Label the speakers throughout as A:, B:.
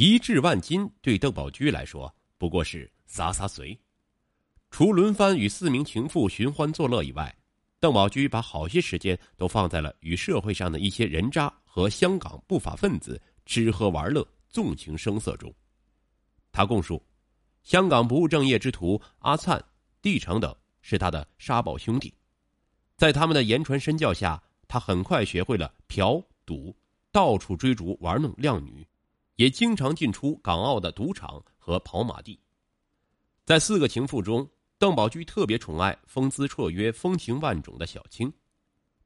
A: 一掷万金对邓宝驹来说不过是洒洒水。除轮番与四名情妇寻欢作乐以外，邓宝驹把好些时间都放在了与社会上的一些人渣和香港不法分子吃喝玩乐、纵情声色中。他供述，香港不务正业之徒阿灿、地成等是他的沙宝兄弟，在他们的言传身教下，他很快学会了嫖赌，到处追逐玩弄靓女，也经常进出港澳的赌场和跑马地。在四个情妇中，邓宝驹特别宠爱风姿绰约、风情万种的小青，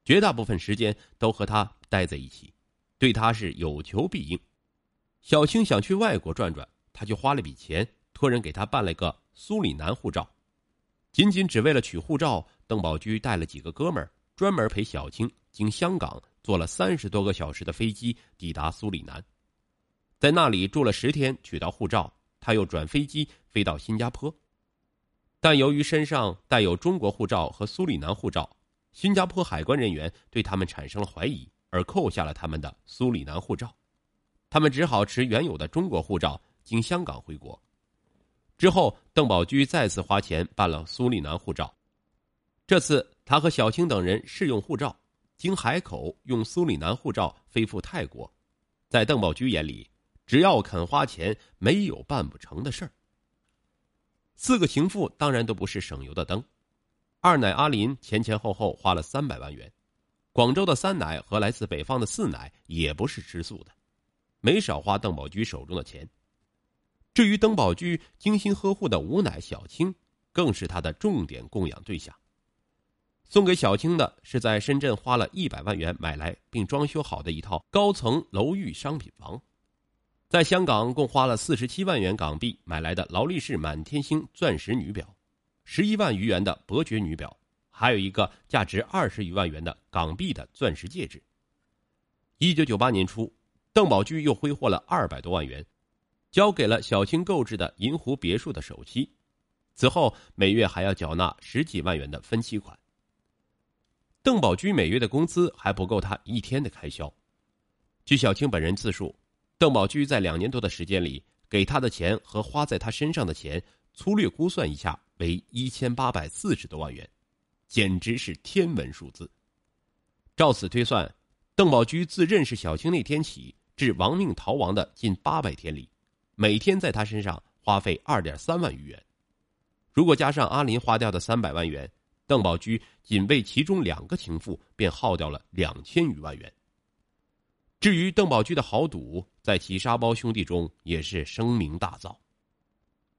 A: 绝大部分时间都和她待在一起，对他是有求必应。小青想去外国转转，他就花了笔钱托人给他办了个苏里南护照。仅仅只为了取护照，邓宝驹带了几个哥们儿，专门陪小青经香港坐了三十多个小时的飞机抵达苏里南，在那里住了十天，取到护照，他又转飞机飞到新加坡。但由于身上带有中国护照和苏里南护照，新加坡海关人员对他们产生了怀疑，而扣下了他们的苏里南护照。他们只好持原有的中国护照经香港回国。之后，邓宝驹再次花钱办了苏里南护照。这次，他和小青等人试用护照，经海口用苏里南护照飞赴泰国。在邓宝驹眼里，只要肯花钱，没有办不成的事儿。四个情妇当然都不是省油的灯，二奶阿林前前后后花了三百万元，广州的三奶和来自北方的四奶也不是吃素的，没少花邓宝驹手中的钱。至于邓宝驹精心呵护的五奶小青，更是他的重点供养对象。送给小青的是在深圳花了一百万元买来并装修好的一套高层楼宇商品房。在香港共花了四十七万元港币买来的劳力士满天星钻石女表，十一万余元的伯爵女表，还有一个价值二十余万元的港币的钻石戒指。一九九八年初，邓宝驹又挥霍了二百多万元，交给了小青购置的银湖别墅的首期，此后每月还要缴纳十几万元的分期款。邓宝驹每月的工资还不够他一天的开销，据小青本人自述。邓宝驹在两年多的时间里，给他的钱和花在他身上的钱，粗略估算一下为一千八百四十多万元，简直是天文数字。照此推算，邓宝驹自认识小青那天起至亡命逃亡的近八百天里，每天在他身上花费二点三万余元。如果加上阿林花掉的三百万元，邓宝驹仅为其中两个情妇便耗掉了两千余万元。至于邓宝驹的豪赌，在其沙包兄弟中也是声名大噪。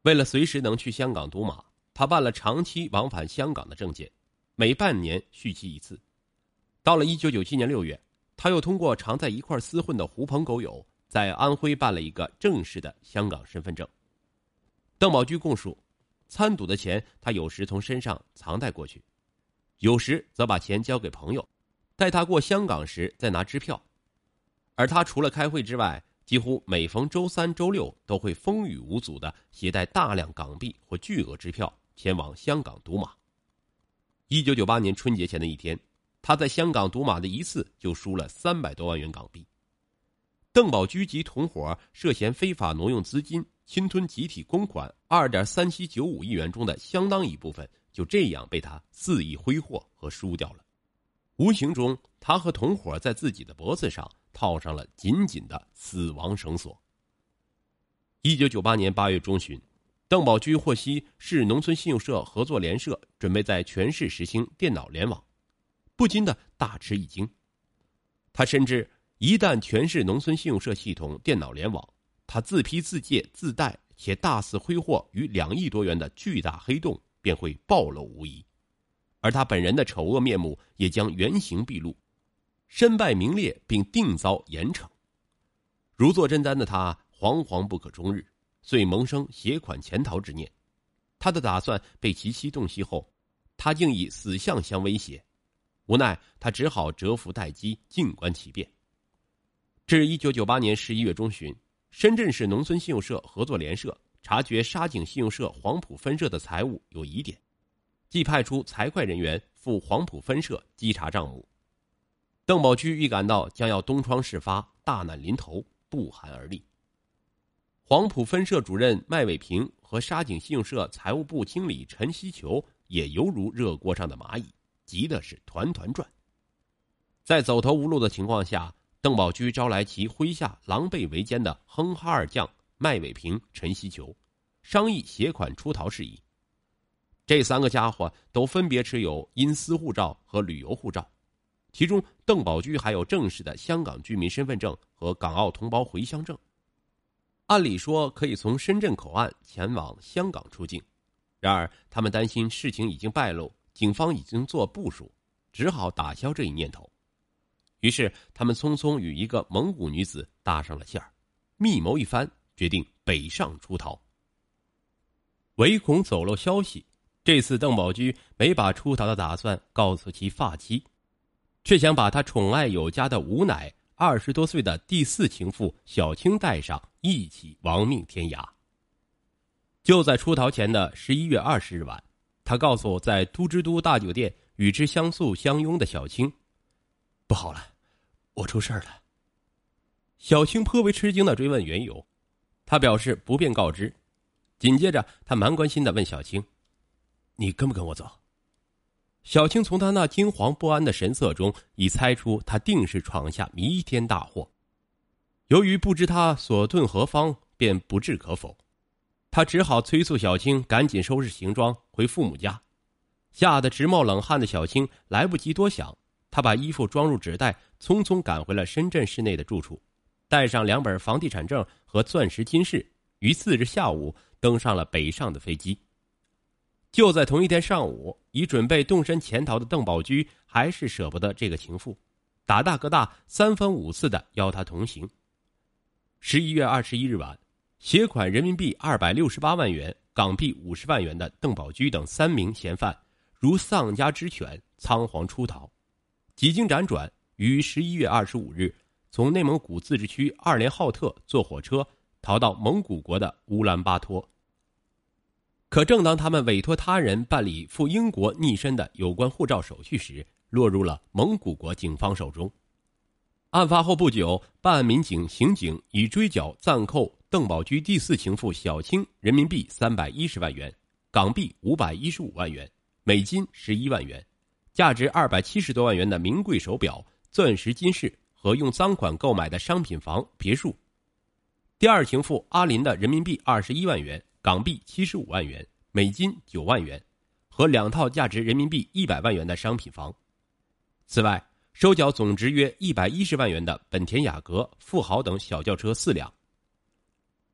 A: 为了随时能去香港赌马，他办了长期往返香港的证件，每半年续期一次。到了一九九七年六月，他又通过常在一块厮混的狐朋狗友，在安徽办了一个正式的香港身份证。邓宝驹供述，参赌的钱他有时从身上藏带过去，有时则把钱交给朋友，带他过香港时再拿支票。而他除了开会之外，几乎每逢周三、周六都会风雨无阻的携带大量港币或巨额支票前往香港赌马。一九九八年春节前的一天，他在香港赌马的一次就输了三百多万元港币。邓宝驹及同伙涉嫌非法挪用资金、侵吞集体公款二点三七九五亿元中的相当一部分，就这样被他肆意挥霍和输掉了。无形中，他和同伙在自己的脖子上。套上了紧紧的死亡绳索。一九九八年八月中旬，邓宝驹获悉市农村信用社合作联社准备在全市实行电脑联网，不禁的大吃一惊。他深知，一旦全市农村信用社系统电脑联网，他自批自借自贷且大肆挥霍逾两亿多元的巨大黑洞便会暴露无遗，而他本人的丑恶面目也将原形毕露。身败名裂，并定遭严惩。如坐针毡的他惶惶不可终日，遂萌生携款潜逃之念。他的打算被其妻洞悉后，他竟以死相相威胁。无奈，他只好蛰伏待机，静观其变。至一九九八年十一月中旬，深圳市农村信用社合作联社察觉沙井信用社黄埔分社的财务有疑点，即派出财会人员赴黄埔分社稽查账目。邓宝驹预感到将要东窗事发，大难临头，不寒而栗。黄埔分社主任麦伟平和沙井信用社财务部经理陈希球也犹如热锅上的蚂蚁，急的是团团转。在走投无路的情况下，邓宝驹招来其麾下狼狈为奸的哼哈二将麦伟平、陈希球，商议携款出逃事宜。这三个家伙都分别持有因私护照和旅游护照，其中邓宝驹还有正式的香港居民身份证和港澳同胞回乡证。按理说可以从深圳口岸前往香港出境，然而他们担心事情已经败露，警方已经做部署，只好打消这一念头。于是他们匆匆与一个蒙古女子搭上了线儿，密谋一番，决定北上出逃。唯恐走漏消息，这次邓宝驹没把出逃的打算告诉其发妻，却想把他宠爱有加的吴奶。二十多岁的第四情妇小青带上，一起亡命天涯。就在出逃前的十一月二十日晚，他告诉在都之都大酒店与之相宿相拥的小青：“不好了，我出事了。”小青颇为吃惊的追问缘由，他表示不便告知。紧接着，他蛮关心的问小青：“你跟不跟我走？”小青从他那惊惶不安的神色中，已猜出他定是闯下弥天大祸。由于不知他所遁何方，便不置可否。他只好催促小青赶紧收拾行装回父母家。吓得直冒冷汗的小青来不及多想，他把衣服装入纸袋，匆匆赶回了深圳市内的住处，带上两本房地产证和钻石金饰，于次日下午登上了北上的飞机。就在同一天上午，已准备动身潜逃的邓宝驹还是舍不得这个情妇，打大哥大，三番五次的邀她同行。十一月二十一日晚，携款人民币二百六十八万元、港币五十万元的邓宝驹等三名嫌犯，如丧家之犬，仓皇出逃。几经辗转，于十一月二十五日，从内蒙古自治区二连浩特坐火车逃到蒙古国的乌兰巴托。可正当他们委托他人办理赴英国逆身的有关护照手续时，落入了蒙古国警方手中。案发后不久，办案民警、刑警已追缴暂扣邓宝驹第四情妇小青人民币三百一十万元、港币五百一十五万元、美金十一万元，价值二百七十多万元的名贵手表、钻石金饰和用赃款购买的商品房、别墅。第二情妇阿林的人民币二十一万元。港币七十五万元、美金九万元，和两套价值人民币一百万元的商品房。此外，收缴总值约一百一十万元的本田雅阁、富豪等小轿车四辆。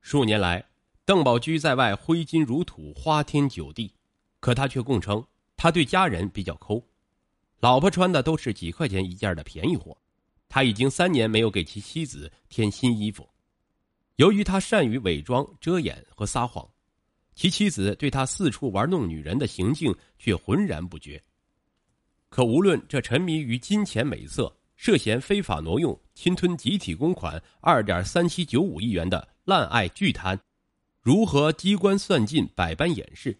A: 数年来，邓宝驹在外挥金如土、花天酒地，可他却供称他对家人比较抠，老婆穿的都是几块钱一件的便宜货，他已经三年没有给其妻子添新衣服。由于他善于伪装、遮掩和撒谎。其妻子对他四处玩弄女人的行径却浑然不觉。可无论这沉迷于金钱美色、涉嫌非法挪用、侵吞集体公款二点三七九五亿元的滥爱巨贪，如何机关算尽、百般掩饰，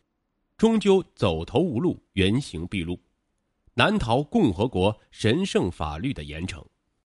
A: 终究走投无路、原形毕露，难逃共和国神圣法律的严惩。